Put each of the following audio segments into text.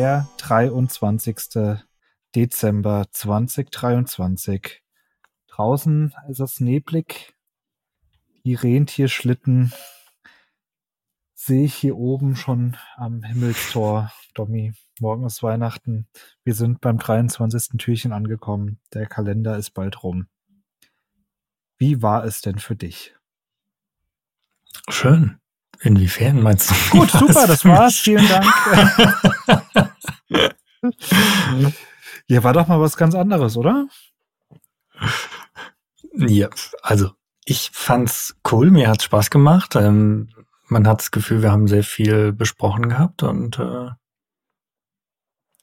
der 23. Dezember 2023. Draußen ist es neblig. Die Rentierschlitten sehe ich hier oben schon am Himmelstor. Domi, morgen ist Weihnachten. Wir sind beim 23. Türchen angekommen. Der Kalender ist bald rum. Wie war es denn für dich? Schön. Inwiefern meinst du? Gut, super, das war's. Vielen Dank. ja, war doch mal was ganz anderes, oder? Ja, also ich fand's cool, mir hat's Spaß gemacht. Ähm, man hat das Gefühl, wir haben sehr viel besprochen gehabt und äh,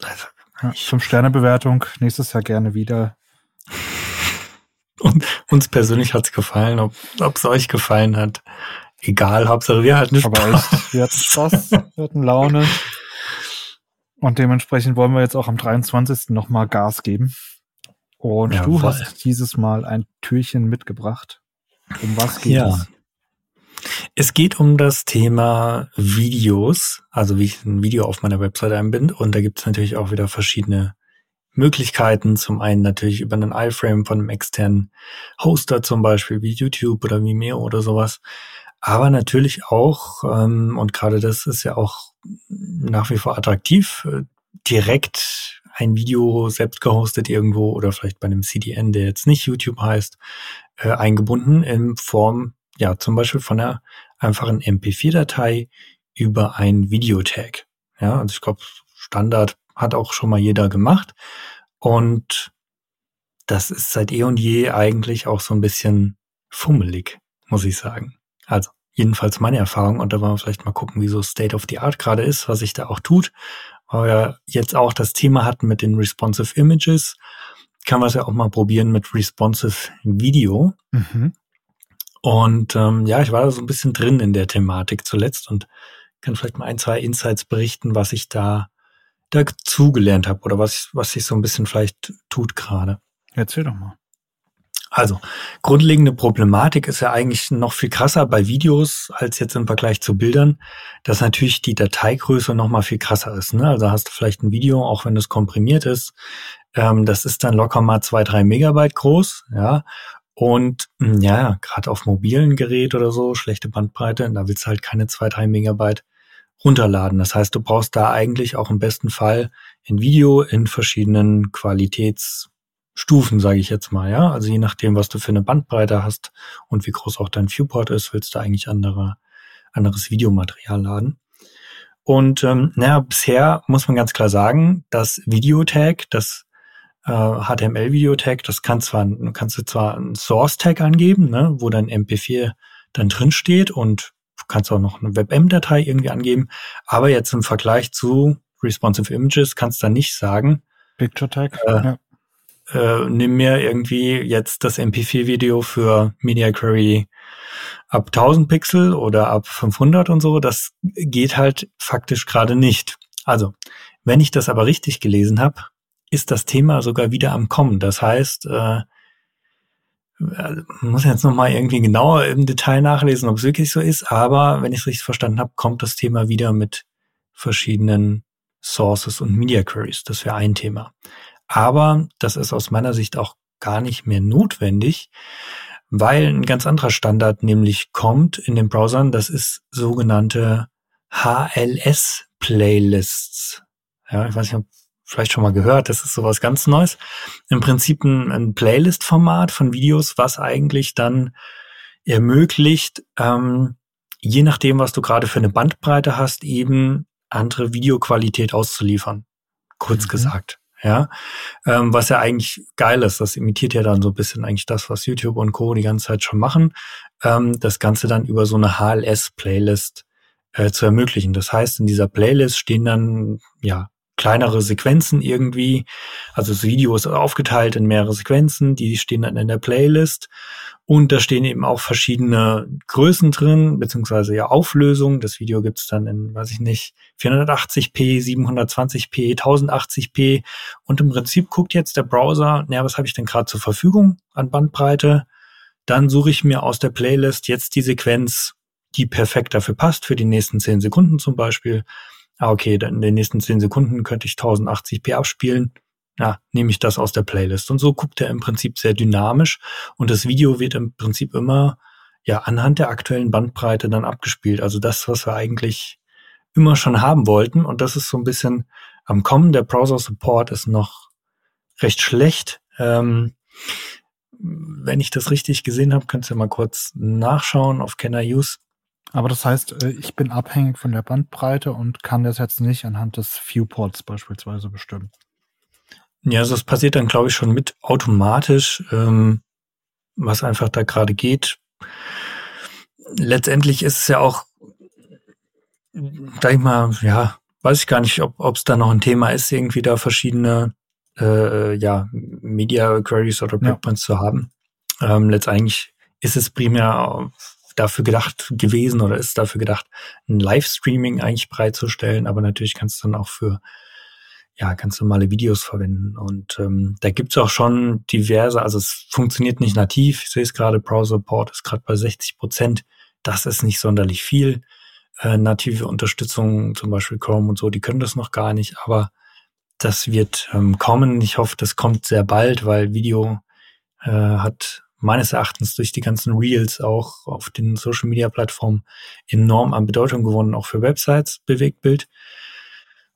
also, ja, fünf Sterne Bewertung nächstes Jahr gerne wieder. Und uns persönlich hat's gefallen, ob es euch gefallen hat egal, Hauptsache wir hatten Spaß. Aber echt, wir hatten Spaß, wir hatten Laune. Und dementsprechend wollen wir jetzt auch am 23. nochmal Gas geben. Und ja, du voll. hast dieses Mal ein Türchen mitgebracht. Um was geht ja. es? Es geht um das Thema Videos, also wie ich ein Video auf meiner Website einbinde. Und da gibt es natürlich auch wieder verschiedene Möglichkeiten. Zum einen natürlich über einen iFrame von einem externen Hoster zum Beispiel wie YouTube oder Vimeo oder sowas aber natürlich auch, ähm, und gerade das ist ja auch nach wie vor attraktiv, direkt ein Video selbst gehostet irgendwo oder vielleicht bei einem CDN, der jetzt nicht YouTube heißt, äh, eingebunden in Form, ja, zum Beispiel von einer einfachen MP4-Datei über ein Videotag. Ja, also ich glaube, Standard hat auch schon mal jeder gemacht. Und das ist seit eh und je eigentlich auch so ein bisschen fummelig, muss ich sagen. Also jedenfalls meine Erfahrung und da wollen wir vielleicht mal gucken, wie so State of the Art gerade ist, was sich da auch tut. Weil wir jetzt auch das Thema hatten mit den responsive Images, kann man es ja auch mal probieren mit responsive Video. Mhm. Und ähm, ja, ich war da so ein bisschen drin in der Thematik zuletzt und kann vielleicht mal ein, zwei Insights berichten, was ich da dazu gelernt habe oder was, was sich so ein bisschen vielleicht tut gerade. Erzähl doch mal. Also, grundlegende Problematik ist ja eigentlich noch viel krasser bei Videos als jetzt im Vergleich zu Bildern, dass natürlich die Dateigröße noch mal viel krasser ist. Ne? Also hast du vielleicht ein Video, auch wenn es komprimiert ist, ähm, das ist dann locker mal zwei, drei Megabyte groß, ja. Und hm, ja, gerade auf mobilen Gerät oder so, schlechte Bandbreite, da willst du halt keine zwei, drei Megabyte runterladen. Das heißt, du brauchst da eigentlich auch im besten Fall ein Video in verschiedenen Qualitäts Stufen, sage ich jetzt mal, ja. Also je nachdem, was du für eine Bandbreite hast und wie groß auch dein Viewport ist, willst du eigentlich andere, anderes Videomaterial laden. Und ähm, naja, bisher muss man ganz klar sagen, das Videotag, das äh, HTML-Videotag, das kann zwar, kannst du zwar ein Source-Tag angeben, ne, wo dein MP4 dann drin steht und du kannst auch noch eine WebM-Datei irgendwie angeben, aber jetzt im Vergleich zu Responsive Images kannst du dann nicht sagen, Picture Tag, äh, ja äh, nimm mir irgendwie jetzt das MP4-Video für Media Query ab 1000 Pixel oder ab 500 und so. Das geht halt faktisch gerade nicht. Also, wenn ich das aber richtig gelesen habe, ist das Thema sogar wieder am Kommen. Das heißt, äh, also, muss jetzt noch mal irgendwie genauer im Detail nachlesen, ob es wirklich so ist. Aber wenn ich es richtig verstanden habe, kommt das Thema wieder mit verschiedenen Sources und Media Queries. Das wäre ein Thema. Aber das ist aus meiner Sicht auch gar nicht mehr notwendig, weil ein ganz anderer Standard nämlich kommt in den Browsern. Das ist sogenannte HLS-Playlists. Ja, ich weiß nicht, ob vielleicht schon mal gehört, das ist sowas ganz Neues. Im Prinzip ein, ein Playlist-Format von Videos, was eigentlich dann ermöglicht, ähm, je nachdem, was du gerade für eine Bandbreite hast, eben andere Videoqualität auszuliefern. Kurz mhm. gesagt. Ja, ähm, was ja eigentlich geil ist. Das imitiert ja dann so ein bisschen eigentlich das, was YouTube und Co. die ganze Zeit schon machen. Ähm, das Ganze dann über so eine HLS-Playlist äh, zu ermöglichen. Das heißt, in dieser Playlist stehen dann ja kleinere Sequenzen irgendwie. Also das Video ist aufgeteilt in mehrere Sequenzen, die stehen dann in der Playlist. Und da stehen eben auch verschiedene Größen drin, beziehungsweise ja Auflösungen. Das Video gibt's dann in, weiß ich nicht, 480p, 720p, 1080p. Und im Prinzip guckt jetzt der Browser, naja, was habe ich denn gerade zur Verfügung an Bandbreite? Dann suche ich mir aus der Playlist jetzt die Sequenz, die perfekt dafür passt, für die nächsten 10 Sekunden zum Beispiel ah, okay, dann in den nächsten zehn Sekunden könnte ich 1080p abspielen. Ja, nehme ich das aus der Playlist. Und so guckt er im Prinzip sehr dynamisch und das Video wird im Prinzip immer ja anhand der aktuellen Bandbreite dann abgespielt. Also das, was wir eigentlich immer schon haben wollten. Und das ist so ein bisschen am Kommen. Der Browser-Support ist noch recht schlecht. Ähm, wenn ich das richtig gesehen habe, könnt ihr mal kurz nachschauen auf Can I Use. Aber das heißt, äh, ich bin abhängig von der Bandbreite und kann das jetzt nicht anhand des Viewports beispielsweise bestimmen. Ja, also das passiert dann, glaube ich, schon mit automatisch, ähm, was einfach da gerade geht. Letztendlich ist es ja auch, sag ich mal, ja, weiß ich gar nicht, ob es da noch ein Thema ist, irgendwie da verschiedene äh, ja, Media Queries oder Breakpoints ja. zu haben. Ähm, letztendlich ist es primär dafür gedacht gewesen oder ist dafür gedacht, ein Livestreaming eigentlich bereitzustellen, aber natürlich kannst du dann auch für ja, ganz normale Videos verwenden. Und ähm, da gibt's auch schon diverse, also es funktioniert nicht nativ. Ich sehe es gerade, Browser Port ist gerade bei 60 Prozent. Das ist nicht sonderlich viel. Äh, native Unterstützung, zum Beispiel Chrome und so, die können das noch gar nicht, aber das wird ähm, kommen. Ich hoffe, das kommt sehr bald, weil Video äh, hat meines Erachtens durch die ganzen Reels auch auf den Social Media Plattformen enorm an Bedeutung gewonnen, auch für Websites, Bewegtbild.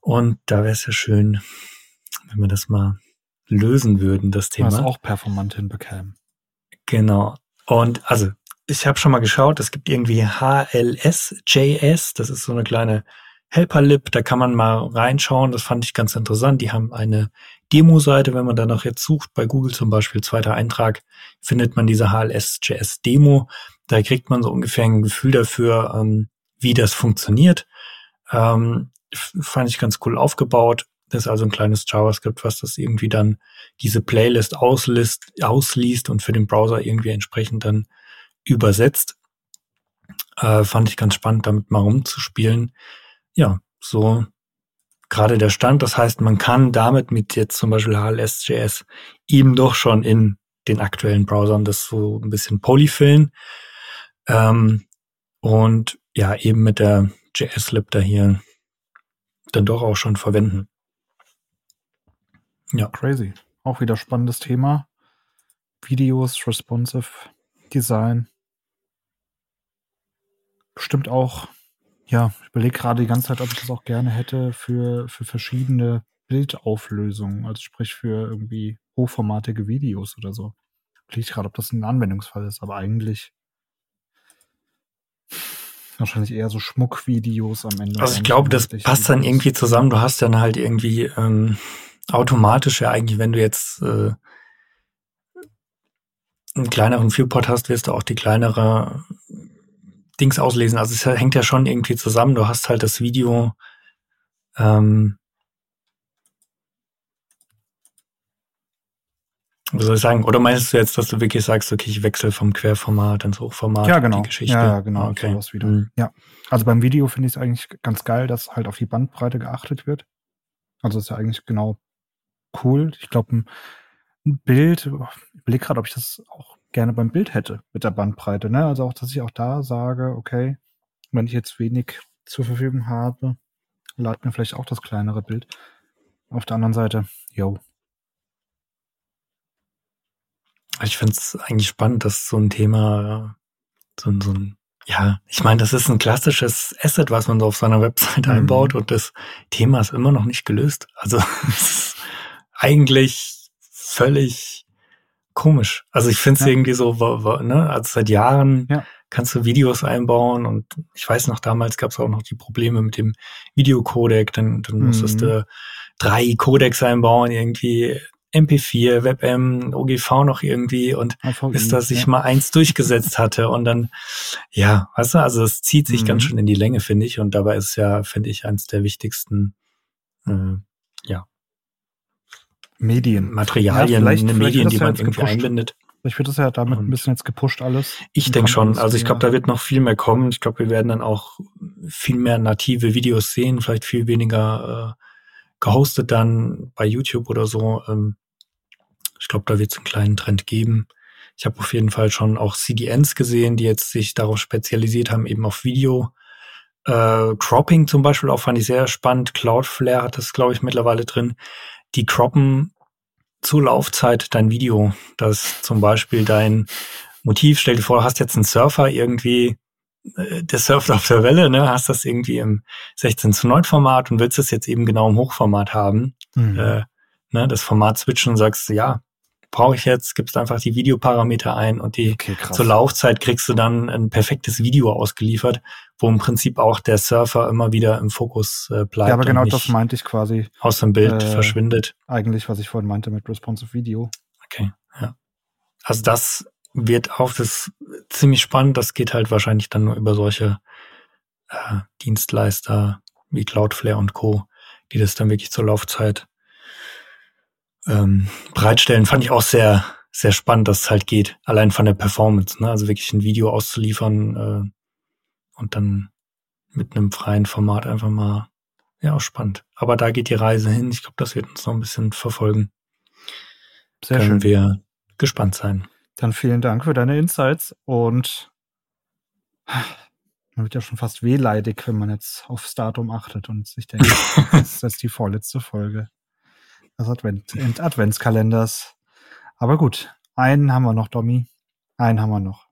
Und da wäre es ja schön, wenn wir das mal lösen würden, das Thema. Was auch performant hinbekämen. Genau. Und also, ich habe schon mal geschaut, es gibt irgendwie HLS.js, das ist so eine kleine Helperlib, da kann man mal reinschauen, das fand ich ganz interessant. Die haben eine Demo-Seite, wenn man danach jetzt sucht, bei Google zum Beispiel, zweiter Eintrag, findet man diese HLS.js-Demo. Da kriegt man so ungefähr ein Gefühl dafür, ähm, wie das funktioniert. Ähm, fand ich ganz cool aufgebaut. Das ist also ein kleines JavaScript, was das irgendwie dann diese Playlist ausliest, ausliest und für den Browser irgendwie entsprechend dann übersetzt. Äh, fand ich ganz spannend, damit mal rumzuspielen ja, so gerade der Stand. Das heißt, man kann damit mit jetzt zum Beispiel HLS.js eben doch schon in den aktuellen Browsern das so ein bisschen polyfillen. Ähm, und ja, eben mit der JS-Lib da hier dann doch auch schon verwenden. Ja. Crazy. Auch wieder spannendes Thema. Videos, responsive Design. Bestimmt auch ja, ich überlege gerade die ganze Zeit, ob ich das auch gerne hätte für, für verschiedene Bildauflösungen, also sprich für irgendwie hochformatige Videos oder so. Ich gerade, ob das ein Anwendungsfall ist, aber eigentlich wahrscheinlich eher so Schmuckvideos am Ende. Also ich glaube, das passt dann irgendwie zusammen. Du hast dann halt irgendwie ähm, automatisch ja eigentlich, wenn du jetzt äh, einen kleineren Viewport hast, wirst du auch die kleinere Dings auslesen. Also es hängt ja schon irgendwie zusammen. Du hast halt das Video, ähm, was soll ich sagen? Oder meinst du jetzt, dass du wirklich sagst, okay, ich wechsle vom Querformat ins Hochformat? Ja, genau. Die Geschichte? Ja, genau. Okay. Sowas wieder. Mhm. Ja. Also beim Video finde ich es eigentlich ganz geil, dass halt auf die Bandbreite geachtet wird. Also ist ja eigentlich genau cool. Ich glaube, ein Bild, ich überlege gerade, ob ich das auch gerne beim Bild hätte mit der Bandbreite. Ne? Also auch, dass ich auch da sage, okay, wenn ich jetzt wenig zur Verfügung habe, lad mir vielleicht auch das kleinere Bild. Auf der anderen Seite, yo. Ich finde es eigentlich spannend, dass so ein Thema, so, so ein, ja, ich meine, das ist ein klassisches Asset, was man so auf seiner Website mhm. einbaut und das Thema ist immer noch nicht gelöst. Also eigentlich völlig komisch. Also ich finde es ja. irgendwie so, ne, also seit Jahren ja. kannst du Videos einbauen und ich weiß noch, damals gab es auch noch die Probleme mit dem Videocodec, dann, dann mhm. musstest du drei Codecs einbauen, irgendwie MP4, WebM, OGV noch irgendwie und AVI, bis da sich ja. mal eins durchgesetzt hatte und dann, ja, weißt du, also es zieht sich mhm. ganz schön in die Länge, finde ich, und dabei ist ja, finde ich, eins der wichtigsten, äh, ja, Medien. Materialien, ja, vielleicht, Medien, die man irgendwie gepusht. einbindet. Vielleicht wird das ja damit ein bisschen jetzt gepusht alles. Ich denke schon. Also ich glaube, da wird noch viel mehr kommen. Ich glaube, wir werden dann auch viel mehr native Videos sehen, vielleicht viel weniger äh, gehostet dann bei YouTube oder so. Ähm, ich glaube, da wird es einen kleinen Trend geben. Ich habe auf jeden Fall schon auch CDNs gesehen, die jetzt sich darauf spezialisiert haben, eben auf Video. Äh, Cropping zum Beispiel auch fand ich sehr spannend. Cloudflare hat das, glaube ich, mittlerweile drin. Die croppen zur Laufzeit dein Video. Das zum Beispiel dein Motiv, stell dir vor, du hast jetzt einen Surfer irgendwie, äh, der surft auf der Welle, ne, hast das irgendwie im 16 zu 9 Format und willst es jetzt eben genau im Hochformat haben. Mhm. Äh, ne, das Format switchen und sagst, ja, brauche ich jetzt, gibst einfach die Videoparameter ein und die okay, zur Laufzeit kriegst du dann ein perfektes Video ausgeliefert, wo im Prinzip auch der Surfer immer wieder im Fokus äh, bleibt. Ja, aber genau das meinte ich quasi. Aus dem Bild äh, verschwindet. Eigentlich, was ich vorhin meinte mit Responsive Video. Okay, ja. Also das wird auch das ziemlich spannend. Das geht halt wahrscheinlich dann nur über solche äh, Dienstleister wie Cloudflare und Co., die das dann wirklich zur Laufzeit ähm, bereitstellen, fand ich auch sehr, sehr spannend, dass es halt geht. Allein von der Performance, ne? Also wirklich ein Video auszuliefern äh, und dann mit einem freien Format einfach mal, ja, auch spannend. Aber da geht die Reise hin. Ich glaube, das wird uns noch ein bisschen verfolgen. Sehr Können schön. wir gespannt sein. Dann vielen Dank für deine Insights und man wird ja schon fast wehleidig, wenn man jetzt aufs Datum achtet und sich denkt, das ist jetzt die vorletzte Folge des Advent Adventskalenders. Aber gut, einen haben wir noch, Domi. Einen haben wir noch.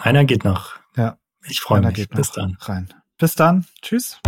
Einer geht noch. Ja. Ich freue mich. Bis dann. Rein. Bis dann. Tschüss.